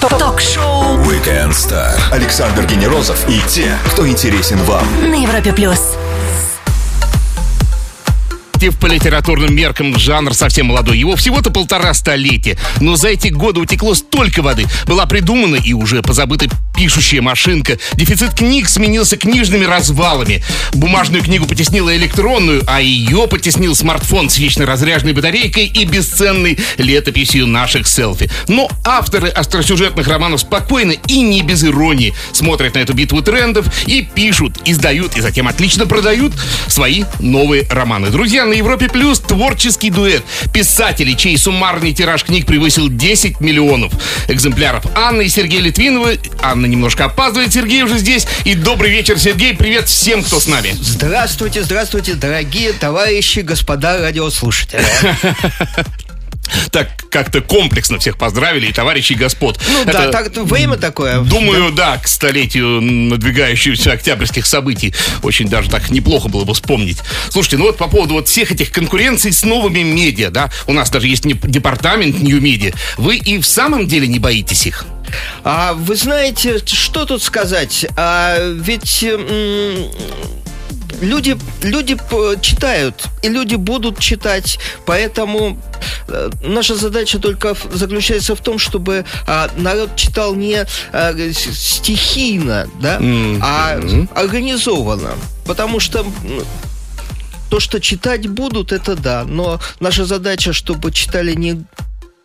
Ток-шоу Weekend Star. Александр Генерозов и те, кто интересен вам. на Европе плюс. детектив по литературным меркам жанр совсем молодой. Его всего-то полтора столетия. Но за эти годы утекло столько воды. Была придумана и уже позабыта пишущая машинка. Дефицит книг сменился книжными развалами. Бумажную книгу потеснила электронную, а ее потеснил смартфон с вечно разряженной батарейкой и бесценной летописью наших селфи. Но авторы остросюжетных романов спокойно и не без иронии смотрят на эту битву трендов и пишут, издают и затем отлично продают свои новые романы. Друзья, на Европе Плюс творческий дуэт писателей, чей суммарный тираж книг превысил 10 миллионов экземпляров. Анна и Сергей Литвиновы. Анна немножко опаздывает, Сергей уже здесь. И добрый вечер, Сергей. Привет всем, кто с нами. Здравствуйте, здравствуйте, дорогие товарищи, господа радиослушатели. Так как-то комплексно всех поздравили и товарищей господ. Ну да, так, время такое. Думаю, да. к столетию надвигающихся октябрьских событий очень даже так неплохо было бы вспомнить. Слушайте, ну вот по поводу вот всех этих конкуренций с новыми медиа, да, у нас даже есть департамент New Media. Вы и в самом деле не боитесь их? А вы знаете, что тут сказать? А, ведь м, люди, люди читают, и люди будут читать, поэтому э, наша задача только заключается в том, чтобы а, народ читал не а, стихийно, да, а организованно, потому что то, что читать будут, это да, но наша задача, чтобы читали не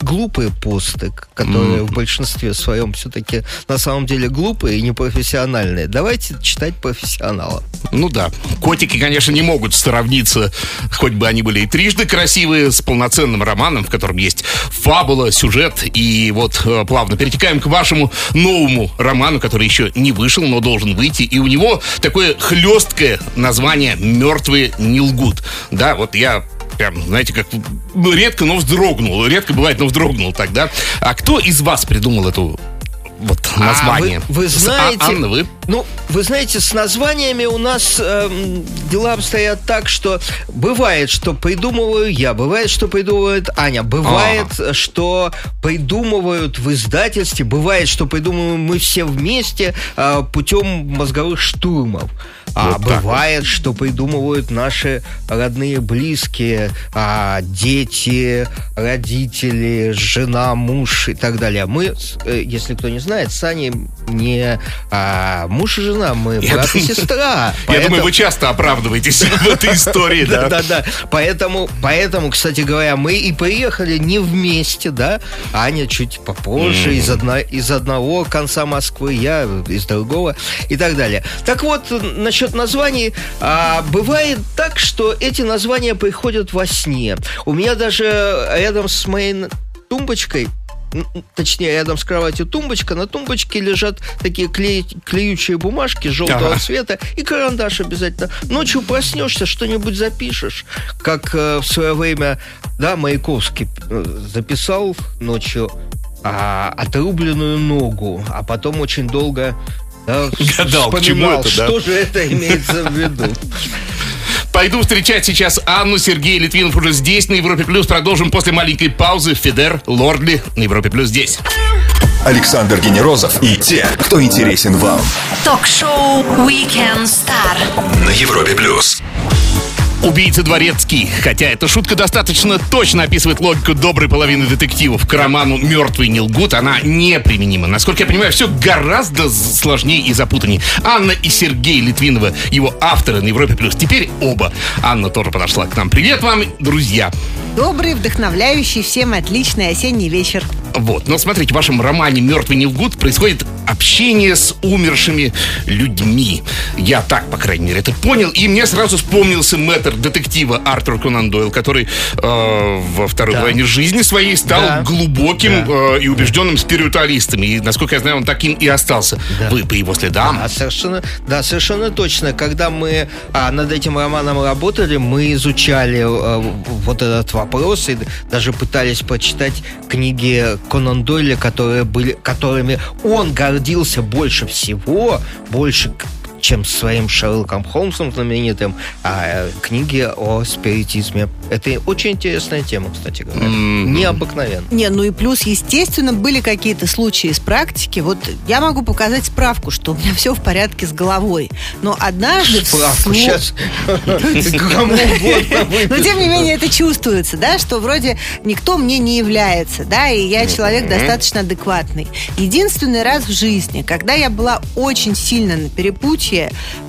глупые посты, которые в большинстве своем все-таки на самом деле глупые и непрофессиональные. Давайте читать профессионала. Ну да, котики, конечно, не могут сравниться, хоть бы они были и трижды красивые, с полноценным романом, в котором есть фабула, сюжет. И вот э, плавно перетекаем к вашему новому роману, который еще не вышел, но должен выйти. И у него такое хлесткое название «Мертвые не лгут». Да, вот я прям, знаете, как редко, но вздрогнул. Редко бывает, но вздрогнул тогда. А кто из вас придумал эту вот название? А вы, вы С- а- знаете, Анна, вы? ну, вы знаете, с названиями у нас эм, дела обстоят так, что бывает, что придумываю я, бывает, что придумывает Аня, бывает, что придумывают в издательстве, бывает, что придумываем мы все вместе э, путем мозговых штурмов. А Вот бывает, что придумывают наши родные, близкие, а, дети, родители, жена, муж и так далее. Мы, э, если кто не знает, с Аней не а, муж и жена, мы Я брат и думаю- сестра. Я думаю, вы часто оправдываетесь в этой истории, да? Да, да. Поэтому, поэтому, кстати говоря, мы и приехали не вместе, да. Аня чуть попозже, из, одна, из одного конца Москвы, я из другого и так далее. Так вот, насчет названий, а, бывает так, что эти названия приходят во сне. У меня даже рядом с моей тумбочкой точнее, рядом с кроватью тумбочка, на тумбочке лежат такие клей- клеючие бумажки желтого Ага. цвета и карандаш обязательно. Ночью проснешься, что-нибудь запишешь, как э, в свое время, да, Маяковский э, записал ночью а, отрубленную ногу, а потом очень долго да, Гадал, к чему это, да? что же это имеется в виду. Пойду встречать сейчас Анну, Сергей Литвинов уже здесь, на Европе Плюс. Продолжим после маленькой паузы. Федер, Лордли, на Европе Плюс здесь. Александр Генерозов и те, кто интересен вам. Ток-шоу Weekend Star. На Европе Плюс. Убийца дворецкий. Хотя эта шутка достаточно точно описывает логику доброй половины детективов. К роману «Мертвый не лгут» она неприменима. Насколько я понимаю, все гораздо сложнее и запутаннее. Анна и Сергей Литвинова, его авторы на Европе Плюс. Теперь оба. Анна тоже подошла к нам. Привет вам, друзья. Добрый, вдохновляющий, всем отличный осенний вечер. Вот, но смотрите, в вашем романе «Мертвый не лгут» происходит общение с умершими людьми. Я так, по крайней мере, это понял. И мне сразу вспомнился мэтр детектива Артур Конан Дойл, который э, во второй Да. половине жизни своей стал Да. глубоким э, и убежденным спиритуалистом. И, насколько я знаю, он таким и остался. Вы по его следам. А совершенно, да, совершенно точно. Когда мы а, над этим романом работали, мы изучали э, вот этот вопрос и даже пытались почитать книги Конан Дойля, которые были, которыми он гордился больше всего, больше чем с своим Шерлоком Холмсом знаменитым, а э, книги о спиритизме. Это очень интересная тема, кстати говоря. Необыкновенно. Не, ну и плюс, естественно, были какие-то случаи из практики. Вот я могу показать справку, что у меня все в порядке с головой. Но однажды... Справку сейчас Но тем не менее это чувствуется, да, что вроде никто мне не является, да, и я человек достаточно адекватный. Единственный раз в жизни, когда я была очень сильно на перепутье,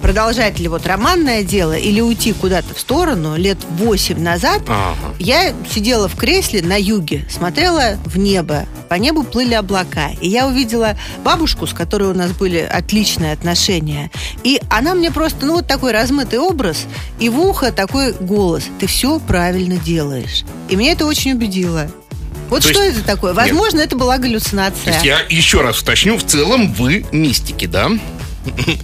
продолжать ли вот романное дело или уйти куда-то в сторону, лет 8 назад, Ага. я сидела в кресле на юге, смотрела в небо. По небу плыли облака. И я увидела бабушку, с которой у нас были отличные отношения. И она мне просто, ну, вот такой размытый образ, и в ухо такой голос. Ты все правильно делаешь. И меня это очень убедило. Вот То что есть- это такое? Нет. Возможно, это была То галлюцинация. есть я еще раз уточню, в целом вы мистики, да?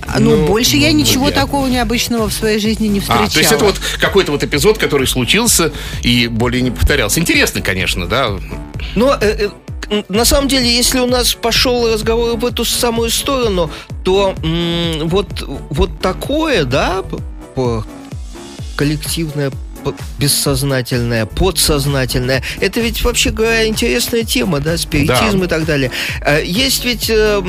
А, Ну, больше я ну, ничего я- такого необычного в своей жизни не встречала. А, то есть это вот какой-то вот эпизод, который случился и более не повторялся. Интересно, конечно, да. Но э, э, на самом деле, если у нас пошел разговор в эту самую сторону, то м, вот, вот такое, да, коллективное бессознательное, подсознательное. Это ведь вообще говоря интересная тема, да, спиритизм Да. и так далее. Э, Есть ведь э,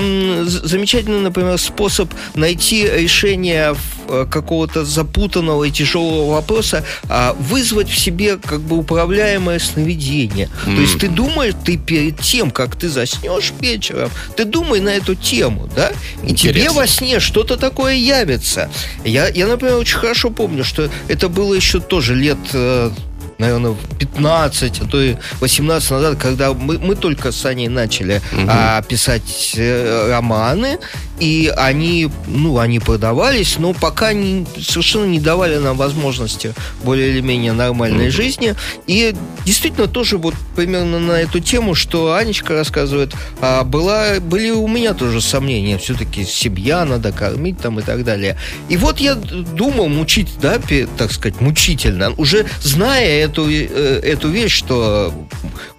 замечательный, например, способ найти решение в- какого-то запутанного и тяжелого вопроса, а, вызвать в себе как бы управляемое сновидение. То есть ты думаешь, ты перед тем, как ты заснешь вечером, ты думай на эту тему, да? И тебе Интересно. во сне что-то такое явится. Я, я, например, очень хорошо помню, что это было еще тоже лет э, наверное, 15, а то и 18 назад, когда мы, мы только с Аней начали а, писать э, романы, и они, ну, они продавались, но пока не, совершенно не давали нам возможности более или менее нормальной жизни. И действительно тоже вот примерно на эту тему, что Анечка рассказывает, а, была, были у меня тоже сомнения. Все-таки семья надо кормить там и так далее. И вот я думал мучить, да, так сказать, мучительно, уже зная эту, э, эту вещь, что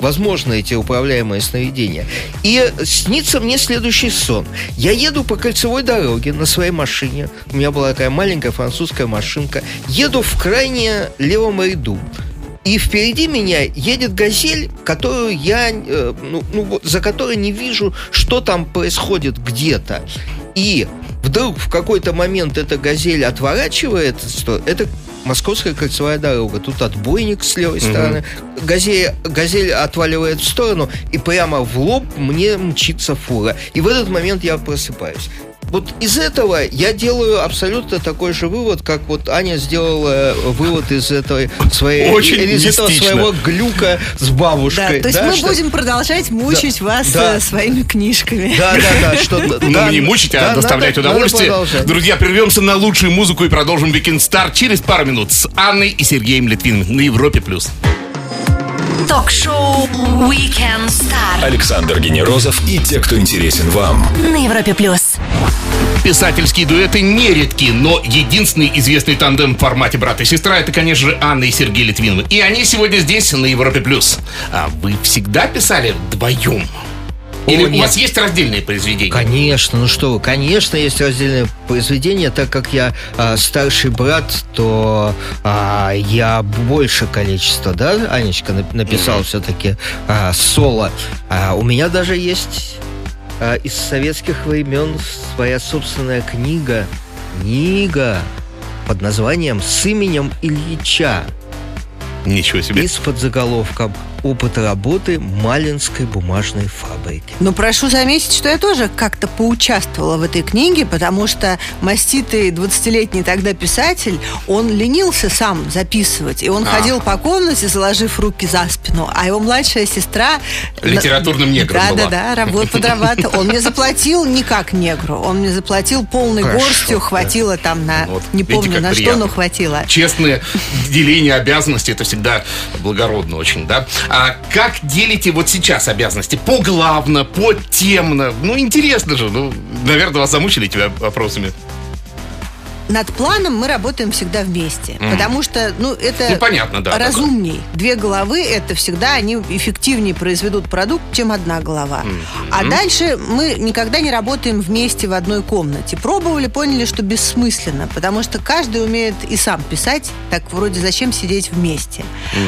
возможно эти управляемые сновидения. И снится мне следующий сон. Я еду по кольцевой дороге на своей машине. У меня была такая маленькая французская машинка. Еду в крайне левом ряду. И впереди меня едет газель, которую я, э, ну, ну, за которой не вижу, что там происходит где-то. И вдруг в какой-то момент эта газель отворачивает, что это Московская кольцевая дорога. Тут отбойник с левой стороны. Газель, газель отваливает в сторону, и прямо в лоб мне мчится фура. И в этот момент я просыпаюсь. Вот из этого я делаю абсолютно такой же вывод, как вот Аня сделала вывод из этой своей Очень из этого мистично. своего глюка с Да, бабушкой. то есть мы что- будем продолжать мучить Да, вас да. э, своими книжками. Да, да, да, что Ну, да, не мучить, а да, доставлять надо- надо удовольствие. продолжать. Друзья, прервемся на лучшую музыку и продолжим Weekend Star через пару минут с Анной и Сергеем Литвиновым на Европе+. плюс. Ток-шоу Weekend Star Александр Генерозов и те, кто интересен вам. на Европе плюс. Писательские дуэты нередки, но единственный известный тандем в формате брат и сестра это, конечно же, Анна и Сергей Литвиновы. И они сегодня здесь, на Европе+. плюс. А вы всегда писали вдвоем? Или у нет. вас есть раздельные произведения? Конечно, ну что вы, конечно, есть раздельное произведение, так как я а, старший брат, то а, я больше количества, да, Анечка нап- написал все-таки а, соло. А, у меня даже есть из советских времен своя собственная книга, книга под названием «С именем Ильича» Ничего себе. и с подзаголовком «Опыт работы Малинской бумажной фабрики». Но прошу заметить, что я тоже как-то поучаствовала в этой книге, потому что маститый 20-летний тогда писатель, он ленился сам записывать. И он А. ходил по комнате, заложив руки за спину. А его младшая сестра... Литературным негром да, была. Да, да, работа подрабатывал. Он мне заплатил не как негру. Он мне заплатил полной Хорошо, горстью. да. Хватило там на... Вот, не видите, помню на что, но хватило. Честное деление обязанностей это всегда благородно очень, да? А как делите вот сейчас обязанности? Поглавно, потемно? Ну, интересно же. Ну, наверное, вас замучили эти вопросами. Над планом мы работаем всегда вместе, потому что, ну, это Ну, понятно, да, разумней. Две головы это всегда они эффективнее произведут продукт, чем одна голова. А дальше мы никогда не работаем вместе в одной комнате. Пробовали, поняли, что бессмысленно, потому что каждый умеет и сам писать. Так вроде зачем сидеть вместе?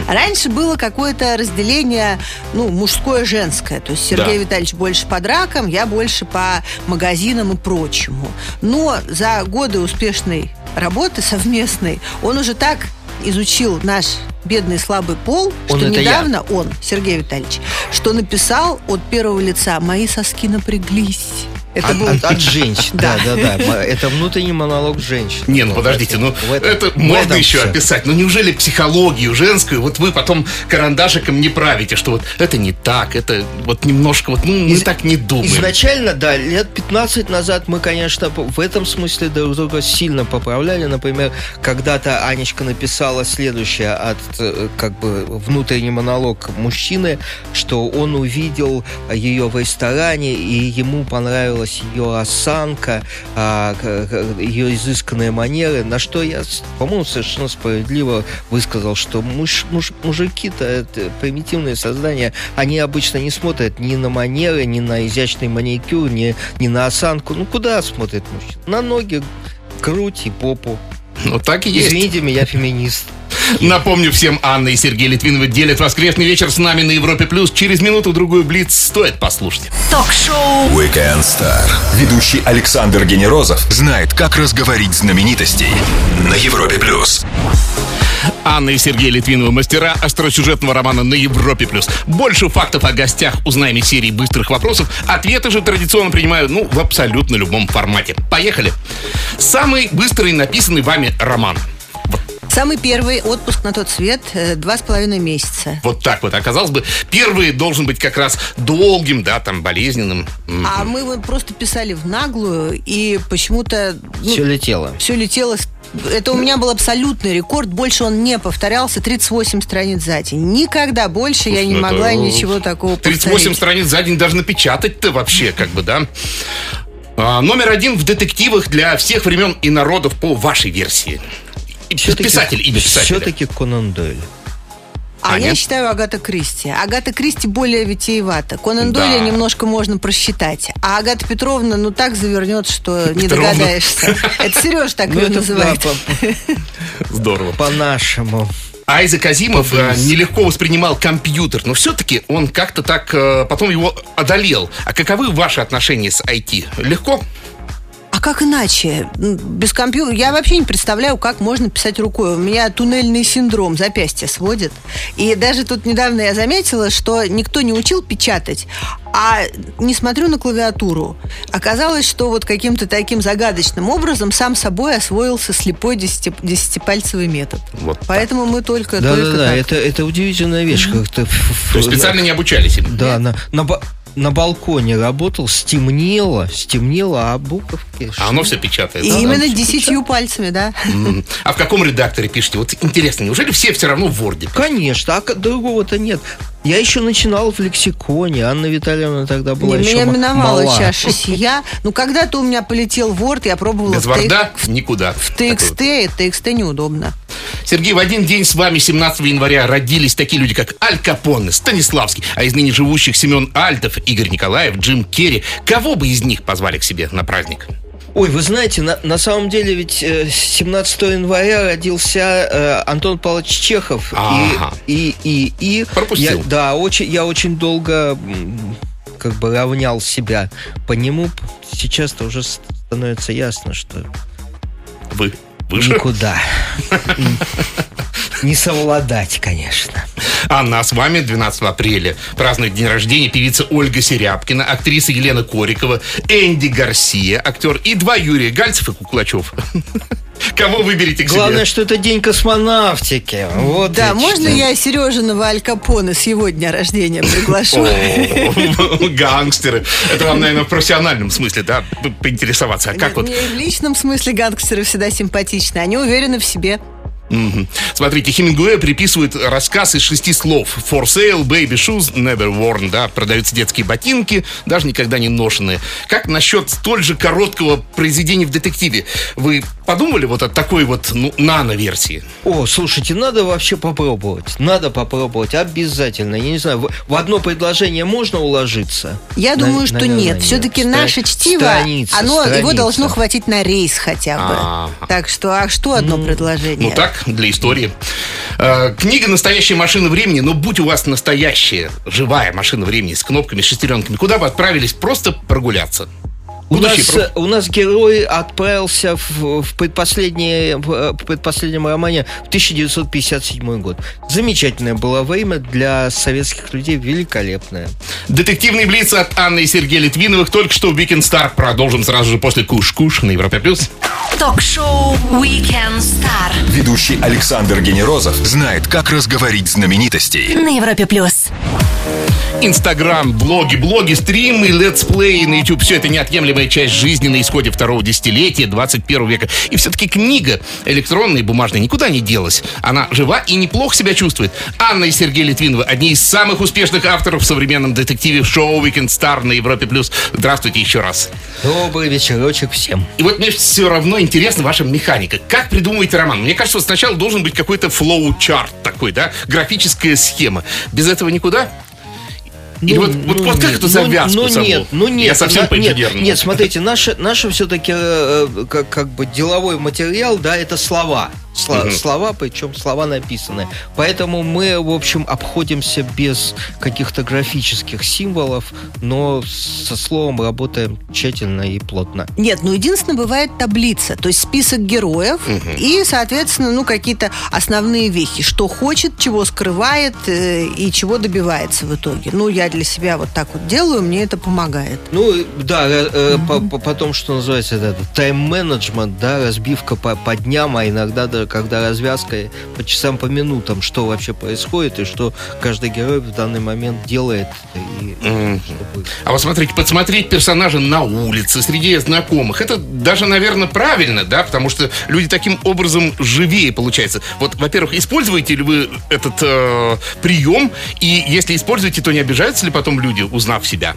Раньше было какое-то разделение, ну, мужское-женское. То есть Сергей Да. Витальевич больше по дракам, я больше по магазинам и прочему. Но за годы успешной работы совместной он уже так изучил наш бедный слабый пол, Он что это я. недавно он, Сергей Витальевич, что написал от первого лица «Мои соски напряглись». Это От, был... от- от женщин. Да, да, да. Это внутренний монолог женщин. Не, ну подождите, ну этом- это можно еще описать. Но неужели психологию женскую, вот вы потом карандашиком не правите, что вот это не так, это вот немножко вот, ну, мы Из- так не думаем. Изначально, да, лет 15 назад мы, конечно, в этом смысле друг друга сильно поправляли. Например, когда-то Анечка написала следующее от э, как бы внутренний монолог мужчины, что он увидел ее в ресторане, и ему понравилась ее осанка, а, ее изысканные манеры, на что я, по-моему, совершенно справедливо высказал, что муж, муж- мужики-то это примитивные создания, они обычно не смотрят ни на манеры, ни на изящный маникюр, ни, ни на осанку. Ну, куда смотрит мужчина? На ноги, грудь и попу. Ну так и есть. Извините меня, феминист. Напомню всем, Анна и Сергей Литвиновы делят воскресный вечер с нами на Европе+. плюс. Через минуту-другую Блиц стоит послушать. Ток-шоу Weekend Star. Ведущий Александр Генерозов знает, как разговорить знаменитостей на Европе плюс. Анна и Сергей Литвиновы, мастера остросюжетного романа на Европе+. плюс. Больше фактов о гостях узнаем из серии быстрых вопросов. Ответы же традиционно принимаю, ну, в абсолютно любом формате. Поехали. Самый быстрый написанный вами роман. Самый первый отпуск на тот свет э, два с половиной месяца. Вот так вот. Оказалось бы, первый должен быть как раз долгим, да, там, болезненным. А мы вот просто писали в наглую, и почему-то... ну, Все летело. все летело. с- Это у меня был абсолютный рекорд. Больше он не повторялся. 38 страниц за день. Никогда больше я не Ну, это, могла ну, ничего такого 38 повторить. страниц за день даже напечатать-то вообще, как бы, да. А, номер один в детективах для всех времен и народов по вашей версии. И Писатель, имя писателя. Все-таки Конан Дойль. А Аня? я считаю Агата Кристи. Агата Кристи более витиевата. Конан Да. Дойля немножко можно просчитать. А Агата Петровна, ну так завернет, что не Петровна. догадаешься. Это Сереж так Ну, ее называет. Здорово. по- по-нашему. Айзек Азимов э, нелегко воспринимал компьютер, но все-таки он как-то так э, потом его одолел. А каковы ваши отношения с IT? Легко? А как иначе? Без компьютера я вообще не представляю, как можно писать рукой. У меня туннельный синдром, запястье сводит. И даже тут недавно я заметила, что никто не учил печатать, а не смотрю на клавиатуру. Оказалось, что вот каким-то таким загадочным образом сам собой освоился слепой десяти- десятипальцевый метод. Вот так. Поэтому мы только, Да, только да, да, так. это, это удивительная вещь. Как-то То есть специально не обучались им? Да, на, на, ба- на балконе работал, стемнело, стемнело, а буковки... А оно все печатает. И да? именно десятью пальцами, да. А в каком редакторе пишете? Вот интересно, неужели все все равно в Word? Конечно, а другого-то нет. Я еще начинал в лексиконе. Анна Витальевна тогда была Не, еще меня миновала мала. чаша сия. Ну, когда-то у меня полетел Word, я пробовала Без в Word никуда. В вот. TXT, и TXT неудобно. Сергей, в один день с вами, 17 января, родились такие люди, как Аль Капоне, Станиславский, а из ныне живущих Семен Альтов, Игорь Николаев, Джим Керри. Кого бы из них позвали к себе на праздник? Ой, вы знаете, на, на самом деле ведь э, 17 января родился э, Антон Павлович Чехов. Ага. И, и, и, и Пропустил. Я, да, очень, я очень долго как бы равнял себя по нему. Сейчас-то уже становится ясно, что Вы выше? никуда. Не совладать, конечно. Анна, а с вами 12 апреля празднует день рождения певица Ольга Серябкина, актриса Елена Корикова, Энди Гарсия, актер, и два Юрия Гальцев и Куклачев. Кого выберете к себе? Главное, что это день космонавтики. Вот Да, можно что. я Сережиного Аль Капоне с его дня рождения приглашу? Гангстеры. Это вам, наверное, в профессиональном смысле, да, по- поинтересоваться. А как вот Мне в личном смысле гангстеры всегда симпатичны. Они уверены в себе. Мгм. Смотрите, Хемингуэй приписывает рассказ из шести слов. For sale, baby shoes, never worn. Да, продаются детские ботинки, даже никогда не ношенные. Как насчет столь же короткого произведения в детективе? Вы подумали вот о такой вот ну, нано-версии? О, слушайте, надо вообще попробовать. Надо попробовать, обязательно. Я не знаю, в, в одно предложение можно уложиться? Я На- думаю, что наверное, нет. Все-таки Стра- наше чтиво, страница, оно, его страница. должно хватить на рейс хотя бы. Ага. Так что, а что одно предложение? Ну так, для истории. Э, Книга «Настоящая машина времени», но будь у вас настоящая, живая машина времени с кнопками, шестеренками, куда бы отправились просто прогуляться? У нас, э, у нас герой отправился в, в предпоследнее- в, э, в предпоследнем романе в 1957 год. Замечательное было время для советских людей, великолепное. Детективный блиц от Анны и Сергея Литвиновых только что в Weekend Star. Продолжим сразу же после Куш-Куш на Европе+. плюс. Ток-шоу Weekend Star Ведущий Александр Генерозов знает, как разговорить знаменитостей. на Европе плюс. Инстаграм, блоги, блоги, стримы, летсплеи на YouTube. Все это неотъемлемая часть жизни на исходе второго десятилетия 21 века. И все-таки книга электронная и бумажная никуда не делась. Она жива и неплохо себя чувствует. Анна и Сергей Литвиновы, одни из самых успешных авторов в современном детективе шоу Weekend Star на Европе+. плюс. Здравствуйте еще раз. Добрый вечерочек всем. И вот мне все равно интересна ваша механика. Как придумываете роман? Мне кажется, вот сначала должен быть какой-то flowchart такой, да? Графическая схема. Без этого никуда? Или вот, вот, вот как эту завязку ну, саму? нет, ну нет. Я совсем на- по нет, нет, смотрите, наше, наше все-таки как, как бы деловой материал, да, это слова. Сла- Мгм. Слова, причем слова написанные. Поэтому мы, в общем, обходимся без каких-то графических символов, но со словом работаем тщательно и плотно. Нет, ну единственное бывает таблица, то есть список героев и, соответственно, ну какие-то основные вехи, что хочет, чего скрывает э, и чего добивается в итоге. Ну я для себя вот так вот делаю, мне это помогает. Ну, э, да, э, э, по- по- потом, что называется, это тайм-менеджмент, да, разбивка по, по дням, а иногда, даже когда развязка по часам, по минутам, что вообще происходит и что каждый герой в данный момент делает. И, Мгм. чтобы- А вот смотрите, подсмотреть персонажа на улице, среди знакомых, это даже, наверное, правильно, да, потому что люди таким образом живее получается. Вот, во-первых, используете ли вы этот э, прием, и если используете, то не обижаются ли потом люди, узнав себя?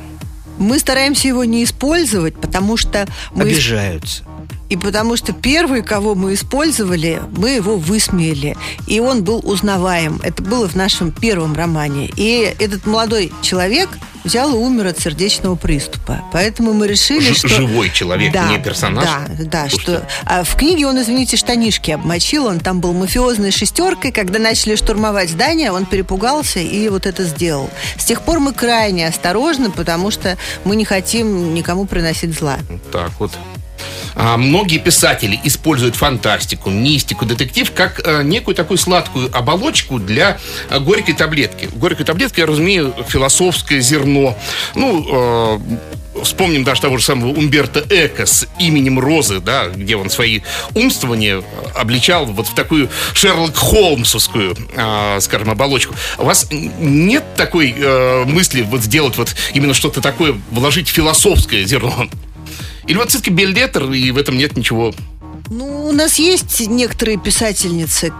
Мы стараемся его не использовать, потому что мы Обижаются. И потому что первый, кого мы использовали, мы его высмеяли. И он был узнаваем. Это было в нашем первом романе. И этот молодой человек взял и умер от сердечного приступа. Поэтому мы решили, Ж- что... живой человек, не персонаж? Да, да. Слушайте. Что... А в книге он, извините, штанишки обмочил. Он там был мафиозной шестеркой. Когда начали штурмовать здание, он перепугался и вот это сделал. С тех пор мы крайне осторожны, потому что мы не хотим никому приносить зла. Так вот. А, многие писатели используют фантастику, мистику, детектив как э, некую такую сладкую оболочку для э, горькой таблетки. Горькой таблетки, я разумею, философское зерно. Ну, э, вспомним даже того же самого Умберто Эко с именем Розы, да, где он свои умствования обличал вот в такую Шерлок Холмсовскую, э, скажем, оболочку. У вас нет такой э, мысли вот сделать вот именно что-то такое, вложить философское зерно? Или вот все-таки Бельдетер, и в этом нет ничего. Ну, у нас есть некоторые писательницы,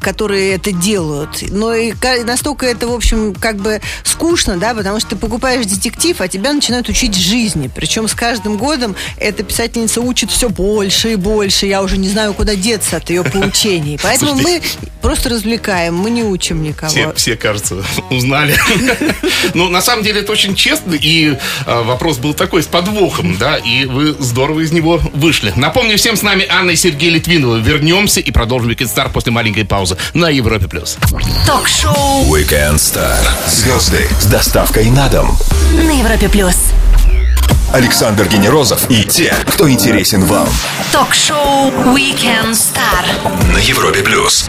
которые это делают. Но и настолько это, в общем, как бы скучно, да, потому что ты покупаешь детектив, а тебя начинают учить жизни. Причем с каждым годом эта писательница учит все больше и больше. Я уже не знаю, куда деться от ее поучений. Поэтому мы просто развлекаем, мы не учим никого. Все, все, кажется, узнали. Ну, на самом деле, это очень честно, и э, вопрос был такой, с подвохом, да, и вы здорово из него вышли. Напомню всем, с нами Анна и Сергей Литвиновы. Вернемся и продолжим Star после маленькой паузы на Европе+. плюс. Ток-шоу Weekend Star. Звезды с доставкой на дом. на Европе плюс. Александр Генерозов и те, кто интересен вам. Ток-шоу Weekend Star. На Европе плюс.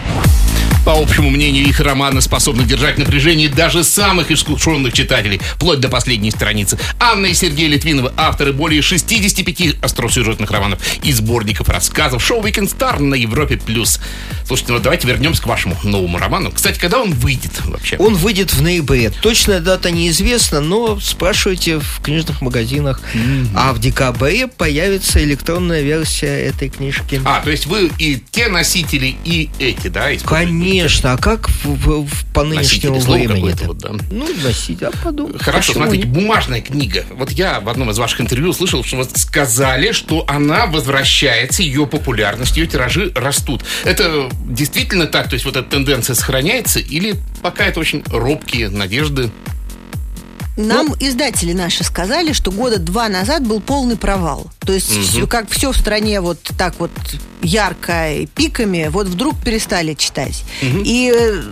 По общему мнению, их романы способны держать напряжение даже самых искушенных читателей, вплоть до последней страницы. Анна и Сергей Литвиновы, авторы более 65 остросюжетных романов и сборников рассказов. Шоу Weekend Star на Европе+. плюс. Слушайте, ну давайте вернемся к вашему новому роману. Кстати, когда он выйдет вообще? Он выйдет в ноябре. Точная дата неизвестна, но спрашивайте в книжных магазинах. А в декабре появится электронная версия этой книжки. А, то есть вы и те носители, и эти, да? используете? Конечно, а как в, в- в- по нынешнему времени? какое-то вот, да. Ну, носить, а подумай. Хорошо, почему смотрите, бумажная книга. Вот я в одном из ваших интервью слышал, что вы сказали, что она возвращается, ее популярность, ее тиражи растут. Это действительно так? То есть вот эта тенденция сохраняется? Или пока это очень робкие надежды? Нам издатели наши сказали, что года два назад был полный провал. То есть, всё- как все в стране вот так вот ярко и пиками, вот вдруг перестали читать. И э,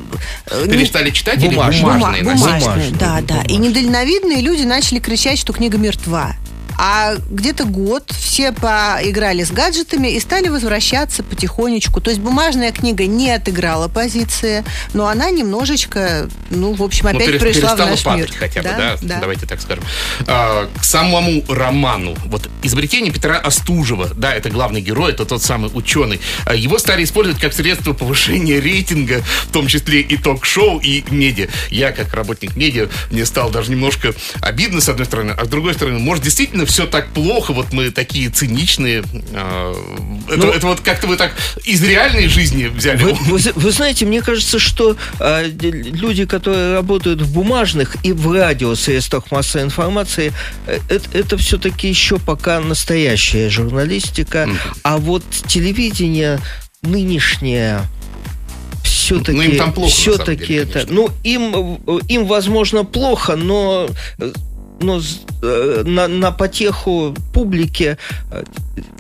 э, не- Перестали читать Бумажные. или бумажные Бума- носители? бумажные, Бумажные, да, да. И бумажные. недальновидные люди начали кричать, что книга мертва. А где-то год все поиграли с гаджетами и стали возвращаться потихонечку. То есть бумажная книга не отыграла позиции, но она немножечко, ну, в общем, Ну, опять пере- пришла в наш падать мир. хотя бы, да, да. Давайте так скажем. А, к самому роману. Вот изобретение Петра Остужева, да, это главный герой, это тот самый ученый. А, Его стали использовать как средство повышения рейтинга, в том числе и ток-шоу, и медиа. Я, как работник медиа, мне стало даже немножко обидно, с одной стороны, а с другой стороны, может, действительно все так плохо, вот мы такие циничные. а, Это, Ну- это вот как-то вы так из реальной жизни взяли. Вы, вы вы знаете, мне кажется, что э, люди, которые работают в бумажных и в радиосредствах массовой информации, э, это, это все-таки еще пока настоящая журналистика. А вот телевидение нынешнее все-таки Ну, все-таки это конечно. ну им э, им возможно плохо но э, но э, на, на потеху публике э,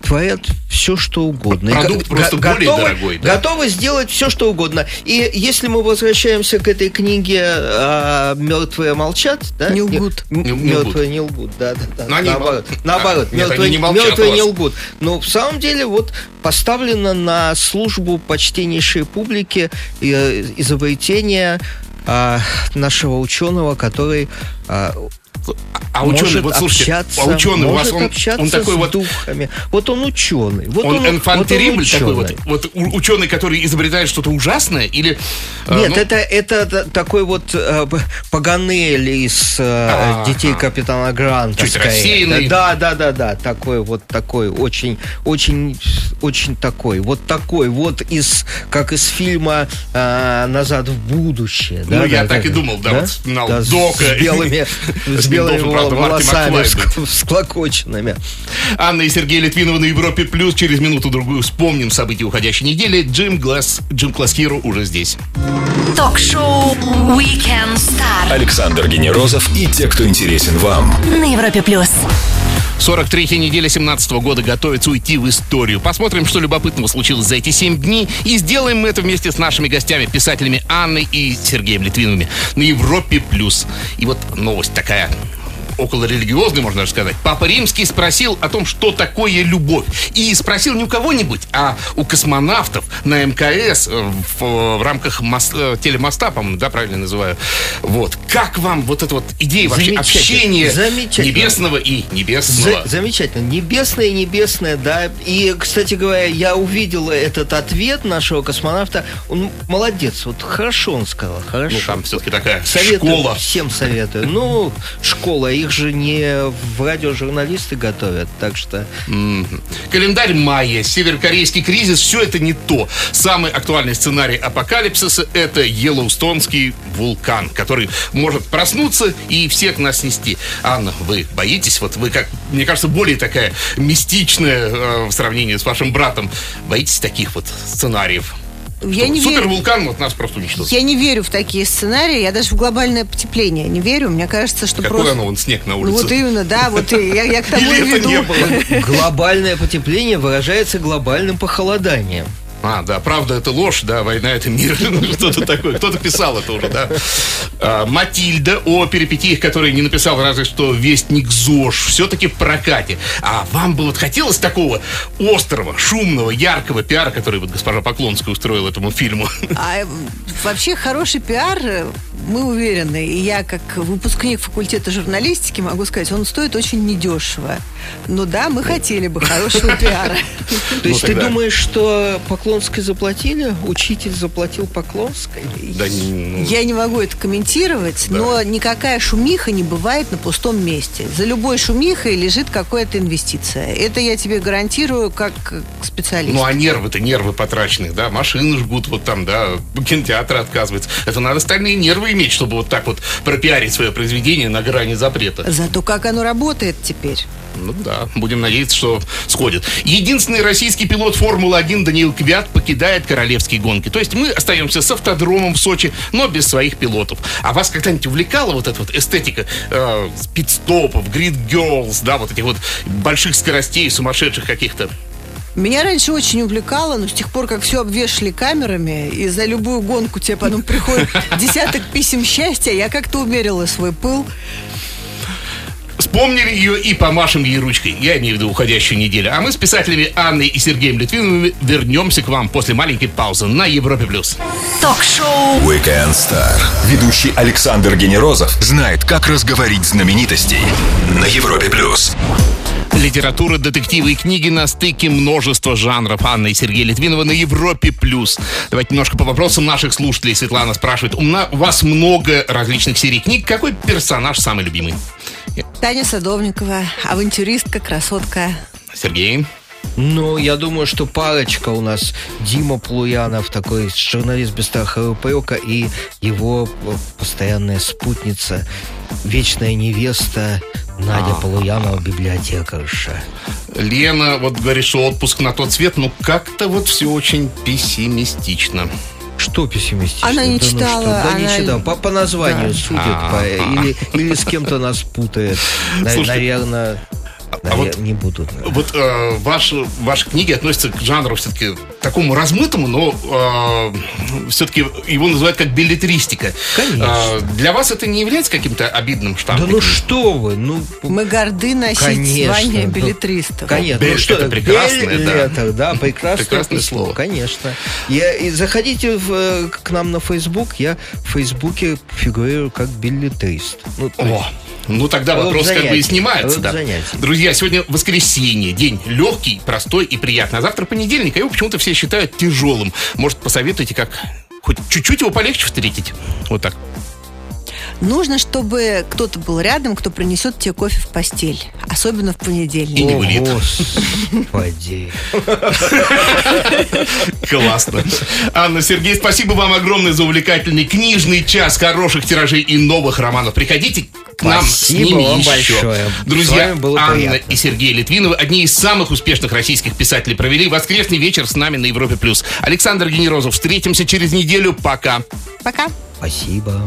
творят все, что угодно. И Продукт го- просто го- более готовы- дорогой, да? Готовы сделать все, что угодно. И если мы возвращаемся к этой книге «Мертвые молчат», да? Не лгут. Мертвые не лгут, да, да, да. Но они- наоборот, а, наоборот, нет, мертвые, они не молчат мертвые не лгут. Но в самом деле вот поставлено на службу почтеннейшей публики э, изобретение а, нашего ученого, который а, А ученый, может вот слушайте, общаться, а ученый у вас, он, общаться он такой с вот духами. Вот он ученый. Вот Он он, инфантерибль вот такой вот, вот ученый, который изобретает что-то ужасное, или... э, Нет, ну, это, это такой вот э, Паганель из э, детей капитана Гранта. Чуть скорее. рассеянный. Да, да, да, да, такой вот такой, очень, очень, очень такой, вот такой, вот из, как из фильма э, «Назад в будущее». Ну, да, я да, так да, и думал, да, вот вспоминал с Дока. белыми, С с белыми должен, правда, Марти волосами, склокоченными. Анна и Сергей Литвиновы на Европе Плюс. Через минуту-другую вспомним события уходящей недели. Джим Глаз, Джим Класс Хиро уже здесь. Ток-шоу Weekend Star Александр Генерозов и те, кто интересен вам. на Европе плюс. 43-я неделя 17 года готовится уйти в историю. Посмотрим, что любопытного случилось за эти 7 дней. И сделаем мы это вместе с нашими гостями, писателями Анной и Сергеем Литвиновыми на Европе+. плюс. И вот новость такая около религиозный, можно даже сказать. Папа Римский спросил о том, что такое любовь. И спросил не у кого-нибудь, а у космонавтов на мкс э, в, в рамках мос- э, телемоста, по-моему, да, правильно называю. Вот. Как вам вот эта вот идея вообще общения небесного и небесного? За- замечательно. Небесное, небесное, да. И, кстати говоря, я увидел этот ответ нашего космонавта. Он молодец. Вот хорошо он сказал. Хорошо. Ну, там все-таки такая Советую, школа. всем советую. Ну, школа, их же не в радиожурналисты готовят, так что... Мгм. Календарь майя, северокорейский кризис, все это не то. Самый актуальный сценарий апокалипсиса – это Йеллоустонский вулкан, который может проснуться и всех нас снести. Анна, вы боитесь? Вот вы, как мне кажется, более такая мистичная э, в сравнении с вашим братом. Боитесь таких вот сценариев? Я не верю. Супервулкан вот нас просто уничтожит. Я не верю в такие сценарии, я даже в глобальное потепление не верю. Мне кажется, что Какой просто... оно, вон снег на Ну, улице. вот именно, да, вот и я, я к тому и веду. не было? Глобальное потепление выражается глобальным похолоданием. А, да, правда, это ложь, да, война это мир, Ну, что-то такое. Кто-то писал это уже, да. А, Матильда о перипетиях, которые не написал разве что Вестник ЗОЖ, все-таки в прокате. А вам бы вот хотелось такого острого, шумного, яркого пиара, который вот госпожа Поклонская устроила этому фильму? А э, вообще хороший пиар, э, мы уверены, и я как выпускник факультета журналистики могу сказать, он стоит очень недешево. Но да, мы хотели бы хорошего пиара. То есть Ну, ты думаешь, что Поклонской заплатили? Учитель заплатил Поклонской? Да, ну, Я не могу это комментировать, но никакая шумиха не бывает на пустом месте. За любой шумихой лежит какая-то инвестиция. Это я тебе гарантирую как специалист. Ну, а нервы-то, нервы потраченных, да, машины жгут вот там, да, кинотеатр отказывается. Это надо стальные нервы иметь, чтобы вот так вот пропиарить свое произведение на грани запрета. Зато как оно работает теперь. Ну да, будем надеяться, что сходит. Единственный российский пилот Формулы-1 Даниил Квят покидает королевские гонки. То есть мы остаемся с автодромом в Сочи, но без своих пилотов. А вас когда-нибудь увлекала вот эта вот эстетика э, пит-стопов, грид-герлс, да, вот этих вот больших скоростей, сумасшедших каких-то? Меня раньше очень увлекало, но с тех пор, как все обвешали камерами, и за любую гонку тебе потом приходит десяток писем счастья, я как-то умерила свой пыл. Вспомнили ее и помашем ей ручкой. Я имею в виду уходящую неделю. А мы с писателями Анной и Сергеем Литвиновыми вернемся к вам после маленькой паузы на Европе+. плюс. Ток-шоу Weekend Star. Ведущий Александр Генерозов знает, как разговорить знаменитостей на Европе плюс. Литература, детективы и книги на стыке множества жанров. Анна и Сергей Литвинова на Европе+. плюс. Давайте немножко по вопросам наших слушателей. Светлана спрашивает. У, вас много различных серий книг. Какой персонаж самый любимый? Таня Садовникова, авантюристка, красотка. Сергей? Ну, я думаю, что парочка у нас Дима Плуянов, такой журналист без страха и упрека, и его э, постоянная спутница, вечная невеста Надя Полуянова, библиотекарша. Лена вот говорит, что отпуск на тот свет, ну как-то вот все очень пессимистично. Что пессимистично? Она не Да ну читала, что? Да не она- читала. По, по названию Да. судят. А. по- или, или с кем-то нас путает. Слушайте, наверное, а вот- не будут. Вот э, ваши, ваши книги относятся к жанру все-таки такому размытому, но все-таки его называют как билетристика. Конечно. Э, для вас это не является каким-то обидным Да штампом? ну что вы, ну... Мы горды носить Конечно, звание ну, билетристов. Конечно, Бель- ну что, это прекрасное, да. беллетер, да, прекрасное, Прекрасное письмо, слово. конечно. Я, и заходите в, э, к нам на Facebook, я в Фейсбуке фигурирую как билетрист. Ну, О, есть- ну тогда Род вопрос как бы и снимается, Род да. занятий. Друзья, сегодня воскресенье, день легкий, простой и приятный. А завтра понедельник, а его почему-то все считают тяжелым. Может, посоветуйте, как хоть чуть-чуть его полегче встретить? Вот так. Нужно, чтобы кто-то был рядом, кто принесет тебе кофе в постель. Особенно в понедельник. И не О, вылет. Господи. Классно. Анна, Сергей, спасибо вам огромное за увлекательный книжный час хороших тиражей и новых романов. Приходите к нам с ними вам еще. большое. Друзья, было Анна приятно. и Сергей Литвиновы, одни из самых успешных российских писателей, провели воскресный вечер с нами на Европе+. плюс. Александр Генерозов. Встретимся через неделю. Пока. Пока. Спасибо.